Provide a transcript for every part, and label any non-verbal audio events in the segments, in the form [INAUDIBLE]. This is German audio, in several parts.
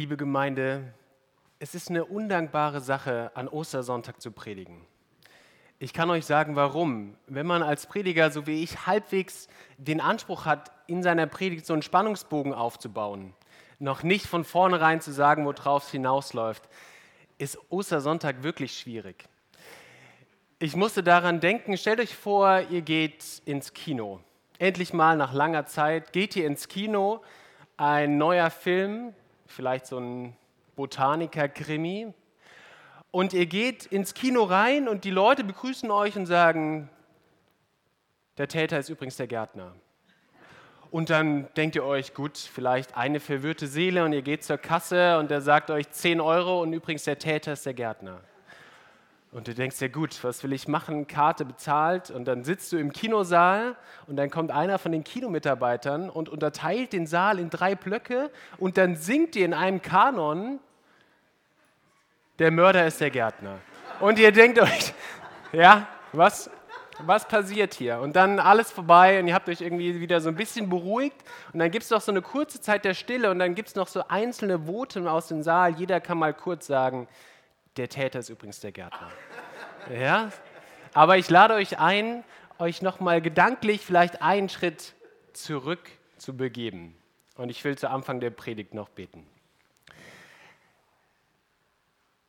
Liebe Gemeinde, es ist eine undankbare Sache, an Ostersonntag zu predigen. Ich kann euch sagen, warum. Wenn man als Prediger, so wie ich, halbwegs den Anspruch hat, in seiner Predigt so einen Spannungsbogen aufzubauen, noch nicht von vornherein zu sagen, worauf es hinausläuft, ist Ostersonntag wirklich schwierig. Ich musste daran denken, stellt euch vor, ihr geht ins Kino. Endlich mal nach langer Zeit geht ihr ins Kino, ein neuer Film, vielleicht so ein Botaniker-Krimi. Und ihr geht ins Kino rein und die Leute begrüßen euch und sagen, der Täter ist übrigens der Gärtner. Und dann denkt ihr euch, gut, vielleicht eine verwirrte Seele und ihr geht zur Kasse und der sagt euch 10 Euro und übrigens der Täter ist der Gärtner. Und du denkst ja gut, was will ich machen? Karte bezahlt und dann sitzt du im Kinosaal und dann kommt einer von den Kinomitarbeitern und unterteilt den Saal in drei Blöcke und dann singt ihr in einem Kanon, der Mörder ist der Gärtner. Und ihr denkt euch, [LAUGHS] ja, was, was passiert hier? Und dann alles vorbei und ihr habt euch irgendwie wieder so ein bisschen beruhigt und dann gibt es noch so eine kurze Zeit der Stille und dann gibt es noch so einzelne Voten aus dem Saal. Jeder kann mal kurz sagen, der Täter ist übrigens der Gärtner. Ja? Aber ich lade euch ein, euch nochmal gedanklich vielleicht einen Schritt zurück zu begeben. Und ich will zu Anfang der Predigt noch beten.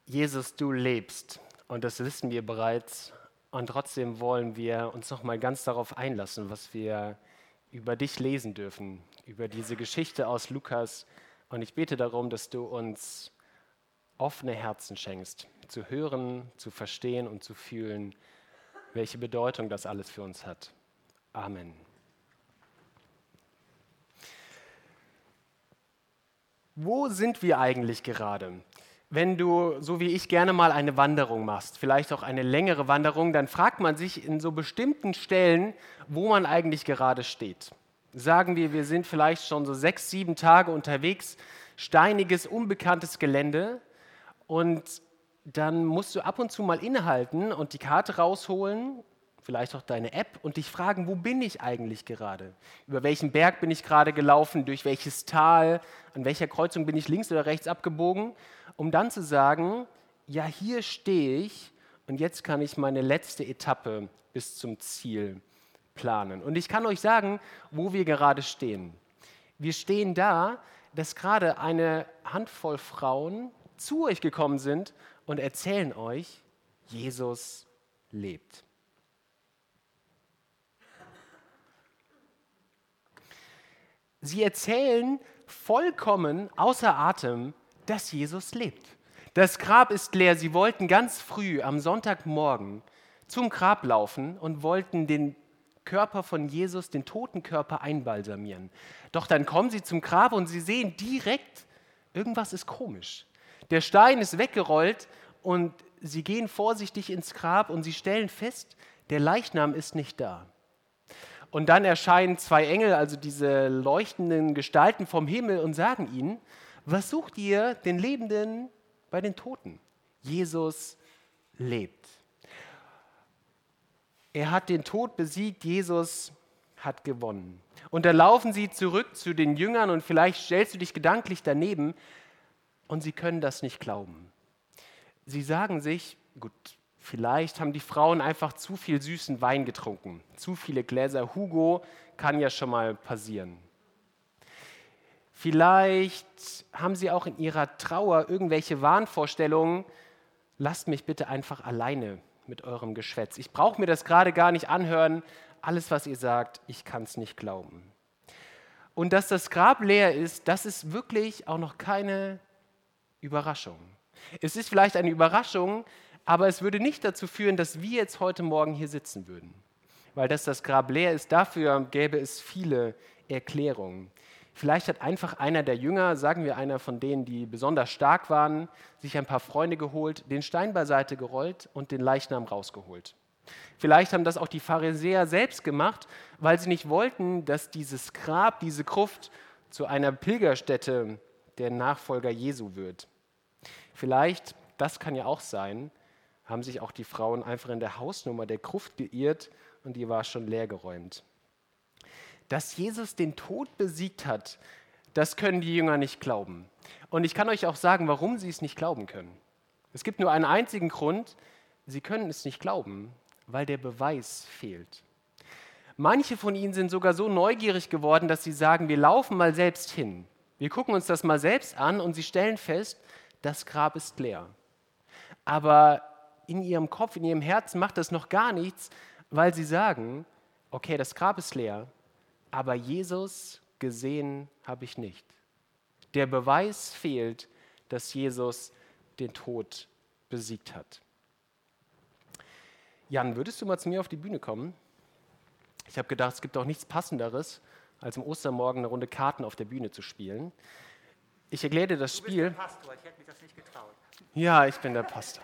Jesus, du lebst und das wissen wir bereits. Und trotzdem wollen wir uns nochmal ganz darauf einlassen, was wir über dich lesen dürfen, über diese Geschichte aus Lukas. Und ich bete darum, dass du uns offene Herzen schenkst, zu hören, zu verstehen und zu fühlen, welche Bedeutung das alles für uns hat. Amen. Wo sind wir eigentlich gerade? Wenn du, so wie ich, gerne mal eine Wanderung machst, vielleicht auch eine längere Wanderung, dann fragt man sich in so bestimmten Stellen, wo man eigentlich gerade steht. Sagen wir, wir sind vielleicht schon so sechs, sieben Tage unterwegs, steiniges, unbekanntes Gelände, und dann musst du ab und zu mal innehalten und die Karte rausholen, vielleicht auch deine App und dich fragen, wo bin ich eigentlich gerade? Über welchen Berg bin ich gerade gelaufen? Durch welches Tal? An welcher Kreuzung bin ich links oder rechts abgebogen? Um dann zu sagen, ja, hier stehe ich und jetzt kann ich meine letzte Etappe bis zum Ziel planen. Und ich kann euch sagen, wo wir gerade stehen. Wir stehen da, dass gerade eine Handvoll Frauen zu euch gekommen sind und erzählen euch, Jesus lebt. Sie erzählen vollkommen außer Atem, dass Jesus lebt. Das Grab ist leer. Sie wollten ganz früh am Sonntagmorgen zum Grab laufen und wollten den Körper von Jesus, den toten Körper einbalsamieren. Doch dann kommen sie zum Grab und sie sehen direkt, irgendwas ist komisch. Der Stein ist weggerollt und sie gehen vorsichtig ins Grab und sie stellen fest, der Leichnam ist nicht da. Und dann erscheinen zwei Engel, also diese leuchtenden Gestalten vom Himmel, und sagen ihnen, was sucht ihr den Lebenden bei den Toten? Jesus lebt. Er hat den Tod besiegt, Jesus hat gewonnen. Und da laufen sie zurück zu den Jüngern und vielleicht stellst du dich gedanklich daneben, und sie können das nicht glauben. Sie sagen sich, gut, vielleicht haben die Frauen einfach zu viel süßen Wein getrunken, zu viele Gläser Hugo kann ja schon mal passieren. Vielleicht haben sie auch in ihrer Trauer irgendwelche Wahnvorstellungen, lasst mich bitte einfach alleine mit eurem Geschwätz. Ich brauche mir das gerade gar nicht anhören. Alles, was ihr sagt, ich kann es nicht glauben. Und dass das Grab leer ist, das ist wirklich auch noch keine Überraschung. Es ist vielleicht eine Überraschung, aber es würde nicht dazu führen, dass wir jetzt heute Morgen hier sitzen würden. Weil dass das Grab leer ist, dafür gäbe es viele Erklärungen. Vielleicht hat einfach einer der Jünger, sagen wir einer von denen, die besonders stark waren, sich ein paar Freunde geholt, den Stein beiseite gerollt und den Leichnam rausgeholt. Vielleicht haben das auch die Pharisäer selbst gemacht, weil sie nicht wollten, dass dieses Grab, diese Gruft zu einer Pilgerstätte der Nachfolger Jesu wird. Vielleicht, das kann ja auch sein, haben sich auch die Frauen einfach in der Hausnummer der Gruft geirrt und die war schon leergeräumt. Dass Jesus den Tod besiegt hat, das können die Jünger nicht glauben. Und ich kann euch auch sagen, warum sie es nicht glauben können. Es gibt nur einen einzigen Grund, sie können es nicht glauben, weil der Beweis fehlt. Manche von ihnen sind sogar so neugierig geworden, dass sie sagen, wir laufen mal selbst hin. Wir gucken uns das mal selbst an und sie stellen fest, das Grab ist leer. Aber in ihrem Kopf, in ihrem Herzen macht das noch gar nichts, weil sie sagen, okay, das Grab ist leer, aber Jesus gesehen habe ich nicht. Der Beweis fehlt, dass Jesus den Tod besiegt hat. Jan, würdest du mal zu mir auf die Bühne kommen? Ich habe gedacht, es gibt auch nichts Passenderes, als am Ostermorgen eine Runde Karten auf der Bühne zu spielen. Ich erkläre dir das Spiel. Pastor, ich hätte mich das nicht getraut. Ja, ich bin der Pastor.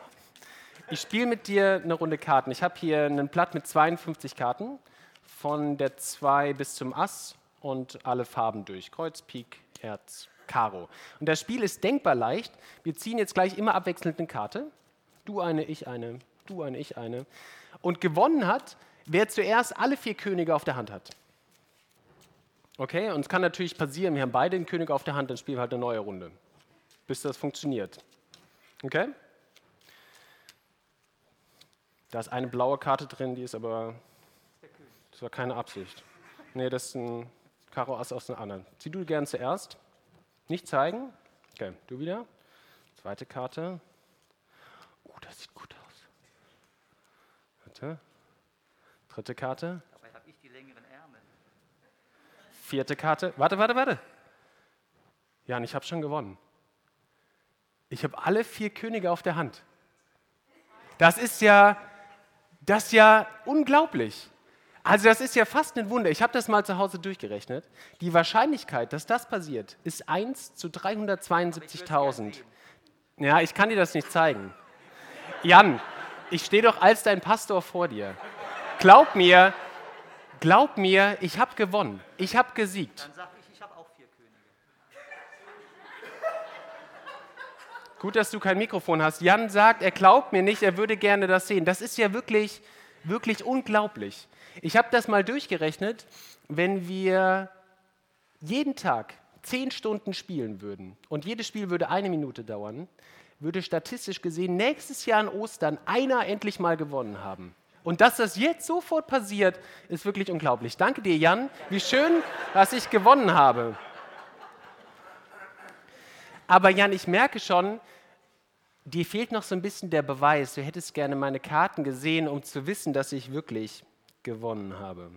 Ich spiele mit dir eine Runde Karten. Ich habe hier ein Blatt mit 52 Karten, von der 2 bis zum Ass und alle Farben durch. Kreuz, Pik, Herz, Karo. Und das Spiel ist denkbar leicht. Wir ziehen jetzt gleich immer abwechselnd eine Karte. Du eine, ich eine, du eine, ich eine. Und gewonnen hat, wer zuerst alle vier Könige auf der Hand hat. Okay, und es kann natürlich passieren, wir haben beide den König auf der Hand, dann spielen wir halt eine neue Runde, bis das funktioniert. Okay? Da ist eine blaue Karte drin, die ist aber. Das war keine Absicht. Nee, das ist ein Karo Ass aus einem anderen. Zieh du gern zuerst. Nicht zeigen. Okay, du wieder. Zweite Karte. Oh, das sieht gut aus. Warte. Dritte Karte. Dabei habe ich die längeren Ärmel. Vierte Karte. Warte, warte, warte. Jan, ich habe schon gewonnen. Ich habe alle vier Könige auf der Hand. Das ist ja das ist ja unglaublich. Also das ist ja fast ein Wunder. Ich habe das mal zu Hause durchgerechnet. Die Wahrscheinlichkeit, dass das passiert, ist 1 zu 372.000. Ja, ich kann dir das nicht zeigen. Jan, ich stehe doch als dein Pastor vor dir. Glaub mir, glaub mir, ich habe gewonnen. Ich habe gesiegt. Dann sag ich, ich habe auch vier Könige. Gut, dass du kein Mikrofon hast. Jan sagt, er glaubt mir nicht, er würde gerne das sehen. Das ist ja wirklich, wirklich unglaublich. Ich habe das mal durchgerechnet, wenn wir jeden Tag zehn Stunden spielen würden und jedes Spiel würde eine Minute dauern, würde statistisch gesehen nächstes Jahr an Ostern einer endlich mal gewonnen haben. Und dass das jetzt sofort passiert, ist wirklich unglaublich. Danke dir, Jan. Wie schön, dass ich gewonnen habe. Aber Jan, ich merke schon, dir fehlt noch so ein bisschen der Beweis. Du hättest gerne meine Karten gesehen, um zu wissen, dass ich wirklich gewonnen habe.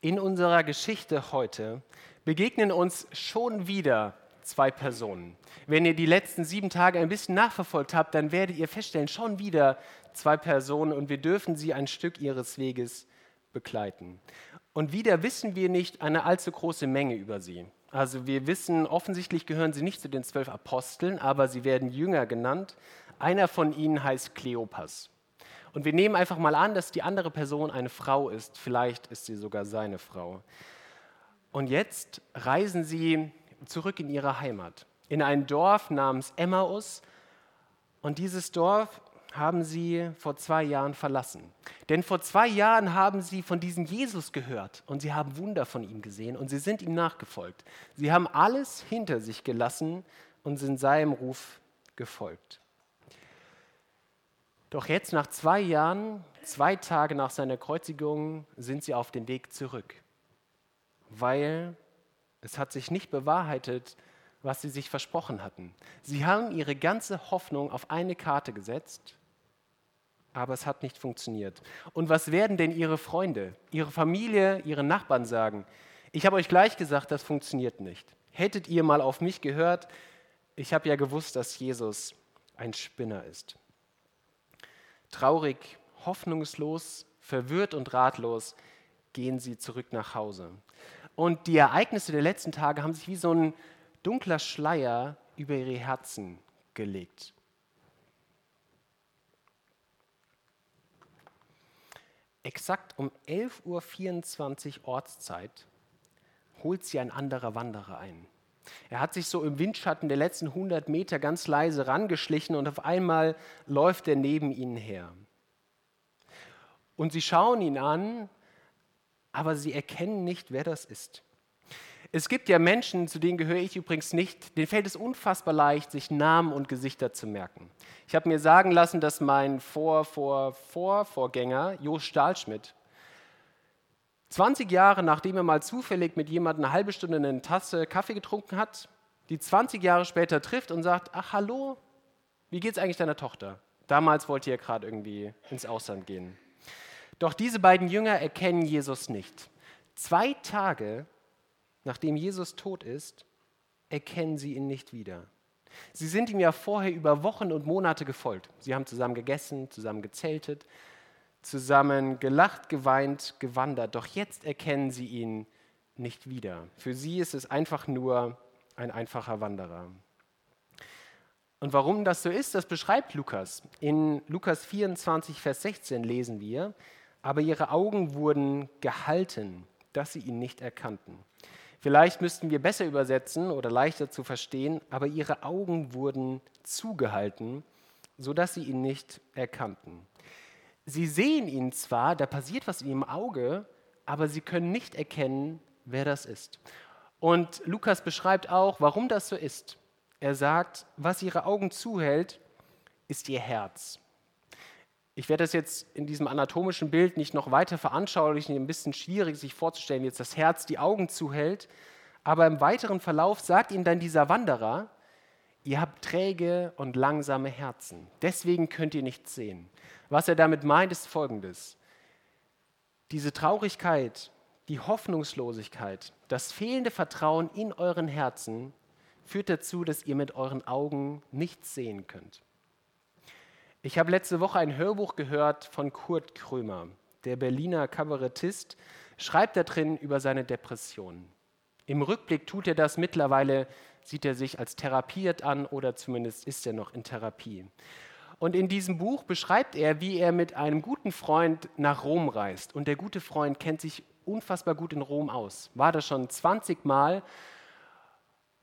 In unserer Geschichte heute begegnen uns schon wieder zwei Personen. Wenn ihr die letzten sieben Tage ein bisschen nachverfolgt habt, dann werdet ihr feststellen, schon wieder zwei Personen und wir dürfen sie ein Stück ihres Weges begleiten. Und wieder wissen wir nicht eine allzu große Menge über sie. Also wir wissen, offensichtlich gehören sie nicht zu den zwölf Aposteln, aber sie werden Jünger genannt. Einer von ihnen heißt Kleopas. Und wir nehmen einfach mal an, dass die andere Person eine Frau ist. Vielleicht ist sie sogar seine Frau. Und jetzt reisen sie zurück in ihre Heimat, in ein Dorf namens Emmaus. Und dieses Dorf haben sie vor zwei Jahren verlassen. Denn vor zwei Jahren haben sie von diesem Jesus gehört und sie haben Wunder von ihm gesehen und sie sind ihm nachgefolgt. Sie haben alles hinter sich gelassen und sind seinem Ruf gefolgt. Doch jetzt nach zwei Jahren, zwei Tage nach seiner Kreuzigung, sind sie auf dem Weg zurück, weil es hat sich nicht bewahrheitet, was sie sich versprochen hatten. Sie haben ihre ganze Hoffnung auf eine Karte gesetzt aber es hat nicht funktioniert. Und was werden denn Ihre Freunde, Ihre Familie, Ihre Nachbarn sagen? Ich habe euch gleich gesagt, das funktioniert nicht. Hättet ihr mal auf mich gehört, ich habe ja gewusst, dass Jesus ein Spinner ist. Traurig, hoffnungslos, verwirrt und ratlos gehen sie zurück nach Hause. Und die Ereignisse der letzten Tage haben sich wie so ein dunkler Schleier über ihre Herzen gelegt. exakt um 11.24 Uhr Ortszeit holt sie ein anderer Wanderer ein. Er hat sich so im Windschatten der letzten 100 Meter ganz leise rangeschlichen und auf einmal läuft er neben ihnen her. Und sie schauen ihn an, aber sie erkennen nicht, wer das ist. Es gibt ja Menschen, zu denen gehöre ich übrigens nicht, denen fällt es unfassbar leicht, sich Namen und Gesichter zu merken. Ich habe mir sagen lassen, dass mein Vor, Vor, Vor, Vorgänger, Jo Stahlschmidt, 20 Jahre nachdem er mal zufällig mit jemandem eine halbe Stunde eine Tasse Kaffee getrunken hat, die 20 Jahre später trifft und sagt, ach hallo, wie geht's eigentlich deiner Tochter? Damals wollte ihr gerade irgendwie ins Ausland gehen. Doch diese beiden Jünger erkennen Jesus nicht. Zwei Tage nachdem Jesus tot ist, erkennen sie ihn nicht wieder. Sie sind ihm ja vorher über Wochen und Monate gefolgt. Sie haben zusammen gegessen, zusammen gezeltet, zusammen gelacht, geweint, gewandert. Doch jetzt erkennen sie ihn nicht wieder. Für sie ist es einfach nur ein einfacher Wanderer. Und warum das so ist, das beschreibt Lukas. In Lukas 24, Vers 16 lesen wir, aber ihre Augen wurden gehalten, dass sie ihn nicht erkannten. Vielleicht müssten wir besser übersetzen oder leichter zu verstehen, aber ihre Augen wurden zugehalten, sodass sie ihn nicht erkannten. Sie sehen ihn zwar, da passiert was in ihrem Auge, aber sie können nicht erkennen, wer das ist. Und Lukas beschreibt auch, warum das so ist. Er sagt, was ihre Augen zuhält, ist ihr Herz. Ich werde das jetzt in diesem anatomischen Bild nicht noch weiter veranschaulichen, ein bisschen schwierig sich vorzustellen, jetzt das Herz die Augen zuhält. Aber im weiteren Verlauf sagt ihnen dann dieser Wanderer, ihr habt träge und langsame Herzen, deswegen könnt ihr nichts sehen. Was er damit meint, ist folgendes. Diese Traurigkeit, die Hoffnungslosigkeit, das fehlende Vertrauen in euren Herzen führt dazu, dass ihr mit euren Augen nichts sehen könnt. Ich habe letzte Woche ein Hörbuch gehört von Kurt Krömer. Der Berliner Kabarettist schreibt da drin über seine Depression. Im Rückblick tut er das mittlerweile, sieht er sich als therapiert an oder zumindest ist er noch in Therapie. Und in diesem Buch beschreibt er, wie er mit einem guten Freund nach Rom reist. Und der gute Freund kennt sich unfassbar gut in Rom aus. War da schon 20 Mal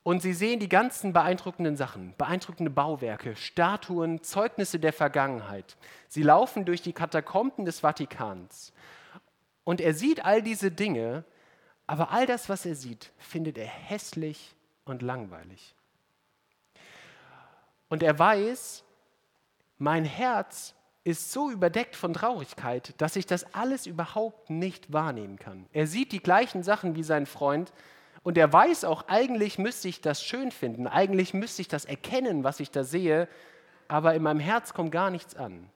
und sie sehen die ganzen beeindruckenden Sachen, beeindruckende Bauwerke, Statuen, Zeugnisse der Vergangenheit. Sie laufen durch die Katakomben des Vatikans. Und er sieht all diese Dinge, aber all das, was er sieht, findet er hässlich und langweilig. Und er weiß, mein Herz ist so überdeckt von Traurigkeit, dass ich das alles überhaupt nicht wahrnehmen kann. Er sieht die gleichen Sachen wie sein Freund, und er weiß auch, eigentlich müsste ich das schön finden, eigentlich müsste ich das erkennen, was ich da sehe, aber in meinem Herz kommt gar nichts an.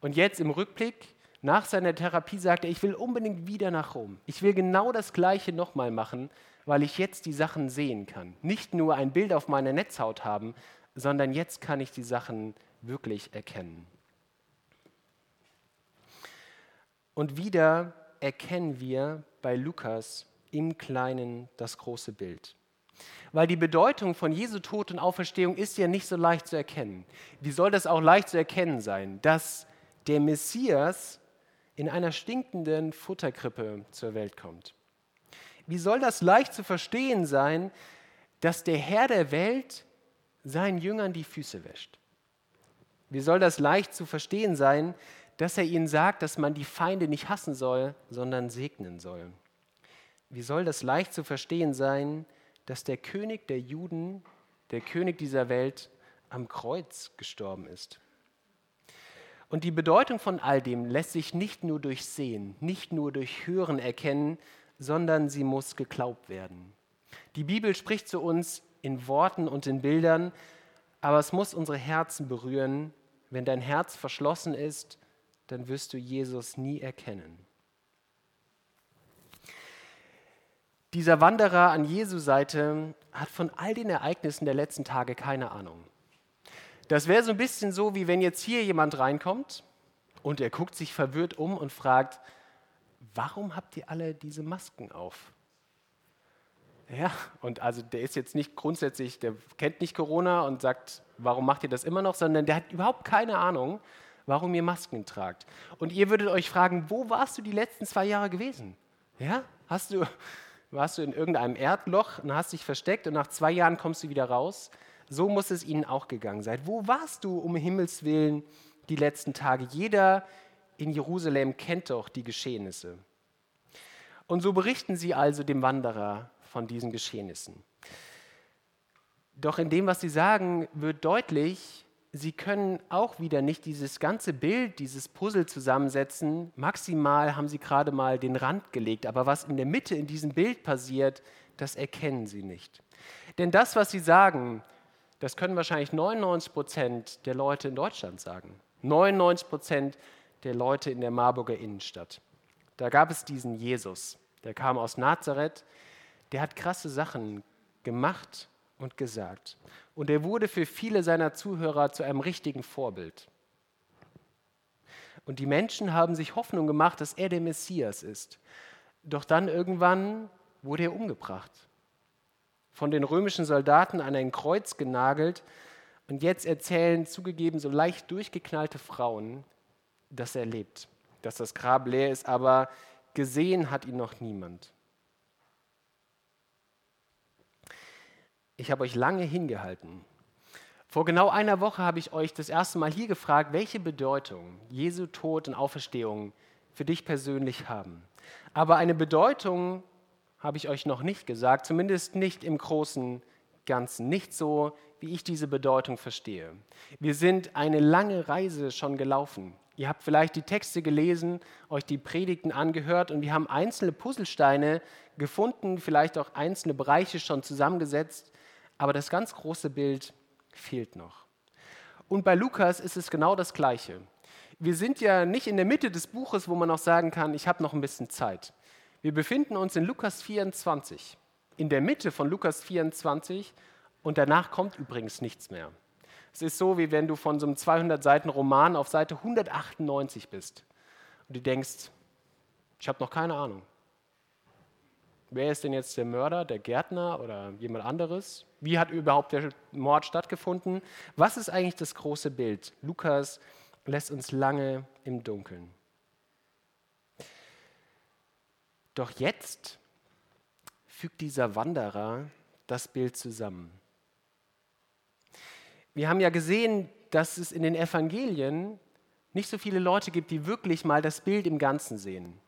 Und jetzt im Rückblick, nach seiner Therapie, sagt er, ich will unbedingt wieder nach Rom. Ich will genau das Gleiche nochmal machen, weil ich jetzt die Sachen sehen kann. Nicht nur ein Bild auf meiner Netzhaut haben, sondern jetzt kann ich die Sachen wirklich erkennen. Und wieder erkennen wir bei Lukas im Kleinen das große Bild. Weil die Bedeutung von Jesu Tod und Auferstehung ist ja nicht so leicht zu erkennen. Wie soll das auch leicht zu erkennen sein, dass der Messias in einer stinkenden Futterkrippe zur Welt kommt? Wie soll das leicht zu verstehen sein, dass der Herr der Welt seinen Jüngern die Füße wäscht? Wie soll das leicht zu verstehen sein, dass er ihnen sagt, dass man die Feinde nicht hassen soll, sondern segnen soll? Wie soll das leicht zu verstehen sein, dass der König der Juden, der König dieser Welt, am Kreuz gestorben ist? Und die Bedeutung von all dem lässt sich nicht nur durch Sehen, nicht nur durch Hören erkennen, sondern sie muss geglaubt werden. Die Bibel spricht zu uns in Worten und in Bildern, aber es muss unsere Herzen berühren. Wenn dein Herz verschlossen ist, dann wirst du Jesus nie erkennen. Dieser Wanderer an Jesu Seite hat von all den Ereignissen der letzten Tage keine Ahnung. Das wäre so ein bisschen so, wie wenn jetzt hier jemand reinkommt und er guckt sich verwirrt um und fragt, warum habt ihr alle diese Masken auf? Ja, und also der ist jetzt nicht grundsätzlich, der kennt nicht Corona und sagt, warum macht ihr das immer noch, sondern der hat überhaupt keine Ahnung, warum ihr Masken tragt. Und ihr würdet euch fragen, wo warst du die letzten zwei Jahre gewesen? Ja, hast du, warst du in irgendeinem Erdloch und hast dich versteckt und nach zwei Jahren kommst du wieder raus. So muss es ihnen auch gegangen sein. Wo warst du um Himmels willen die letzten Tage? Jeder in Jerusalem kennt doch die Geschehnisse. Und so berichten sie also dem Wanderer von diesen Geschehnissen. Doch in dem, was sie sagen, wird deutlich, sie können auch wieder nicht dieses ganze Bild, dieses Puzzle zusammensetzen. Maximal haben sie gerade mal den Rand gelegt, aber was in der Mitte in diesem Bild passiert, das erkennen sie nicht. Denn das, was sie sagen, das können wahrscheinlich 99 Prozent der Leute in Deutschland sagen. 99 Prozent der Leute in der Marburger Innenstadt. Da gab es diesen Jesus, der kam aus Nazareth, der hat krasse Sachen gemacht und gesagt. Und er wurde für viele seiner Zuhörer zu einem richtigen Vorbild. Und die Menschen haben sich Hoffnung gemacht, dass er der Messias ist. Doch dann irgendwann wurde er umgebracht. Von den römischen Soldaten an ein Kreuz genagelt. Und jetzt erzählen zugegeben so leicht durchgeknallte Frauen, dass er lebt, dass das Grab leer ist, aber gesehen hat ihn noch niemand. Ich habe euch lange hingehalten. Vor genau einer Woche habe ich euch das erste Mal hier gefragt, welche Bedeutung Jesu Tod und Auferstehung für dich persönlich haben. Aber eine Bedeutung habe ich euch noch nicht gesagt, zumindest nicht im großen Ganzen, nicht so, wie ich diese Bedeutung verstehe. Wir sind eine lange Reise schon gelaufen. Ihr habt vielleicht die Texte gelesen, euch die Predigten angehört und wir haben einzelne Puzzlesteine gefunden, vielleicht auch einzelne Bereiche schon zusammengesetzt, aber das ganz große Bild fehlt noch. Und bei Lukas ist es genau das Gleiche. Wir sind ja nicht in der Mitte des Buches, wo man noch sagen kann, ich habe noch ein bisschen Zeit. Wir befinden uns in Lukas 24, in der Mitte von Lukas 24 und danach kommt übrigens nichts mehr. Es ist so, wie wenn du von so einem 200 Seiten Roman auf Seite 198 bist und du denkst, ich habe noch keine Ahnung. Wer ist denn jetzt der Mörder, der Gärtner oder jemand anderes? Wie hat überhaupt der Mord stattgefunden? Was ist eigentlich das große Bild? Lukas lässt uns lange im Dunkeln. Doch jetzt fügt dieser Wanderer das Bild zusammen. Wir haben ja gesehen, dass es in den Evangelien nicht so viele Leute gibt, die wirklich mal das Bild im Ganzen sehen.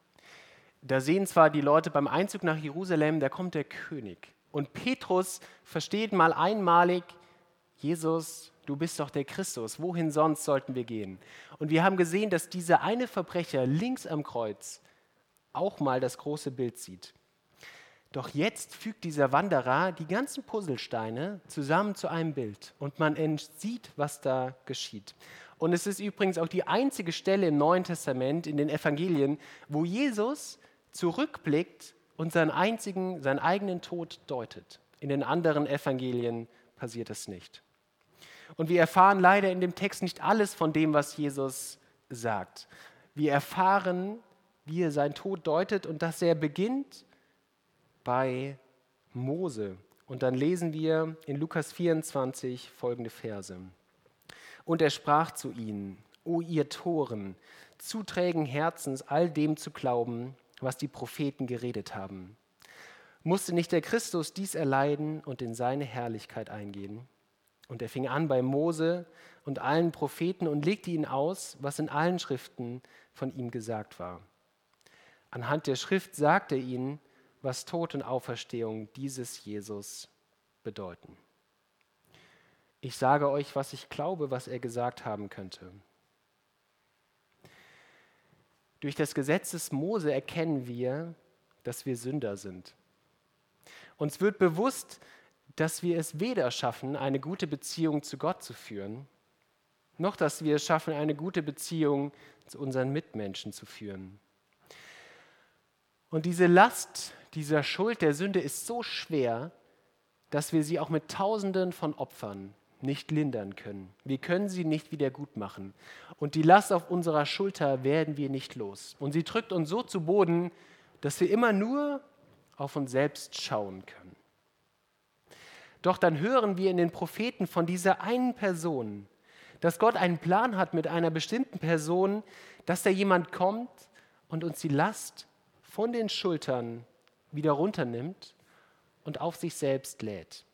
Da sehen zwar die Leute beim Einzug nach Jerusalem, da kommt der König. Und Petrus versteht mal einmalig, Jesus, du bist doch der Christus, wohin sonst sollten wir gehen? Und wir haben gesehen, dass dieser eine Verbrecher links am Kreuz auch mal das große Bild sieht. Doch jetzt fügt dieser Wanderer die ganzen Puzzlesteine zusammen zu einem Bild und man sieht, was da geschieht. Und es ist übrigens auch die einzige Stelle im Neuen Testament, in den Evangelien, wo Jesus zurückblickt und seinen, einzigen, seinen eigenen Tod deutet. In den anderen Evangelien passiert es nicht. Und wir erfahren leider in dem Text nicht alles von dem, was Jesus sagt. Wir erfahren, wie er seinen Tod deutet und dass er beginnt bei Mose. Und dann lesen wir in Lukas 24 folgende Verse. Und er sprach zu ihnen, O ihr Toren, zuträgen Herzens all dem zu glauben, was die Propheten geredet haben. Musste nicht der Christus dies erleiden und in seine Herrlichkeit eingehen? Und er fing an bei Mose und allen Propheten und legte ihnen aus, was in allen Schriften von ihm gesagt war. Anhand der Schrift sagte er ihnen, was Tod und Auferstehung dieses Jesus bedeuten. Ich sage euch, was ich glaube, was er gesagt haben könnte. Durch das Gesetz des Mose erkennen wir, dass wir Sünder sind. Uns wird bewusst, dass wir es weder schaffen, eine gute Beziehung zu Gott zu führen, noch dass wir es schaffen, eine gute Beziehung zu unseren Mitmenschen zu führen. Und diese Last dieser Schuld der Sünde ist so schwer, dass wir sie auch mit Tausenden von Opfern nicht lindern können. Wir können sie nicht wieder gut machen. Und die Last auf unserer Schulter werden wir nicht los. Und sie drückt uns so zu Boden, dass wir immer nur auf uns selbst schauen können. Doch dann hören wir in den Propheten von dieser einen Person, dass Gott einen Plan hat mit einer bestimmten Person, dass da jemand kommt und uns die Last von den Schultern wieder runternimmt und auf sich selbst lädt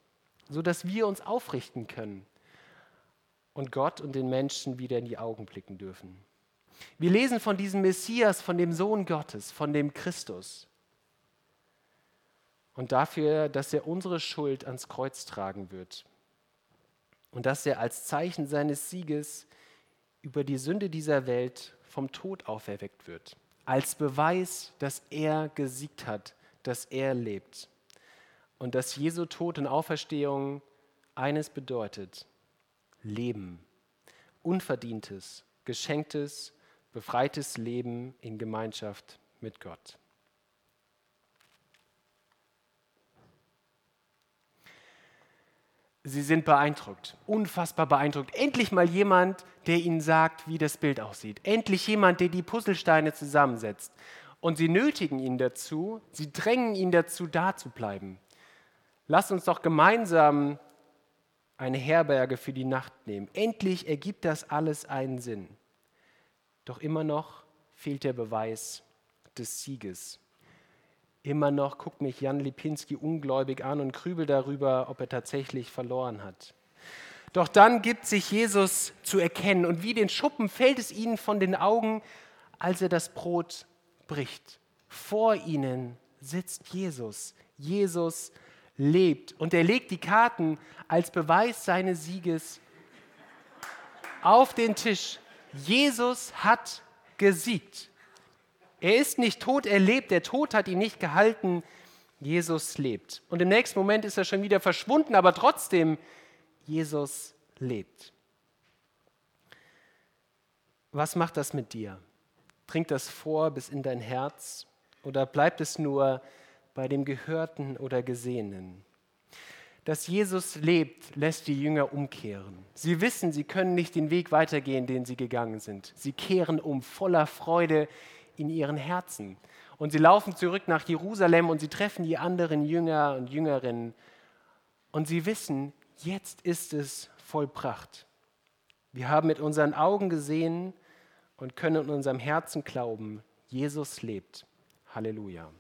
sodass wir uns aufrichten können und Gott und den Menschen wieder in die Augen blicken dürfen. Wir lesen von diesem Messias, von dem Sohn Gottes, von dem Christus. und dafür, dass er unsere Schuld ans Kreuz tragen wird und dass er als Zeichen seines Sieges über die Sünde dieser Welt vom Tod auferweckt wird, als Beweis, dass er gesiegt hat, dass er lebt und dass Jesu Tod und Auferstehung eines bedeutet, Leben, unverdientes, geschenktes, befreites Leben in Gemeinschaft mit Gott. Sie sind beeindruckt, unfassbar beeindruckt. Endlich mal jemand, der ihnen sagt, wie das Bild aussieht. Endlich jemand, der die Puzzlesteine zusammensetzt. Und sie nötigen ihn dazu, sie drängen ihn dazu, da zu bleiben. Lasst uns doch gemeinsam eine Herberge für die Nacht nehmen. Endlich ergibt das alles einen Sinn. Doch immer noch fehlt der Beweis des Sieges. Immer noch guckt mich Jan Lipinski ungläubig an und grübelt darüber, ob er tatsächlich verloren hat. Doch dann gibt sich Jesus zu erkennen und wie den Schuppen fällt es ihnen von den Augen, als er das Brot bricht. Vor ihnen sitzt Jesus. Jesus lebt und er legt die Karten als Beweis seines Sieges auf den Tisch. Jesus hat gesiegt. Er ist nicht tot, er lebt. Der Tod hat ihn nicht gehalten. Jesus lebt. Und im nächsten Moment ist er schon wieder verschwunden, aber trotzdem, Jesus lebt. Was macht das mit dir? Dringt das vor bis in dein Herz oder bleibt es nur bei dem Gehörten oder Gesehenen? Dass Jesus lebt, lässt die Jünger umkehren. Sie wissen, sie können nicht den Weg weitergehen, den sie gegangen sind. Sie kehren um voller Freude in ihren Herzen. Und sie laufen zurück nach Jerusalem und sie treffen die anderen Jünger und Jüngerinnen. Und sie wissen, jetzt ist es vollbracht. Wir haben mit unseren Augen gesehen und können in unserem Herzen glauben, Jesus lebt. Halleluja.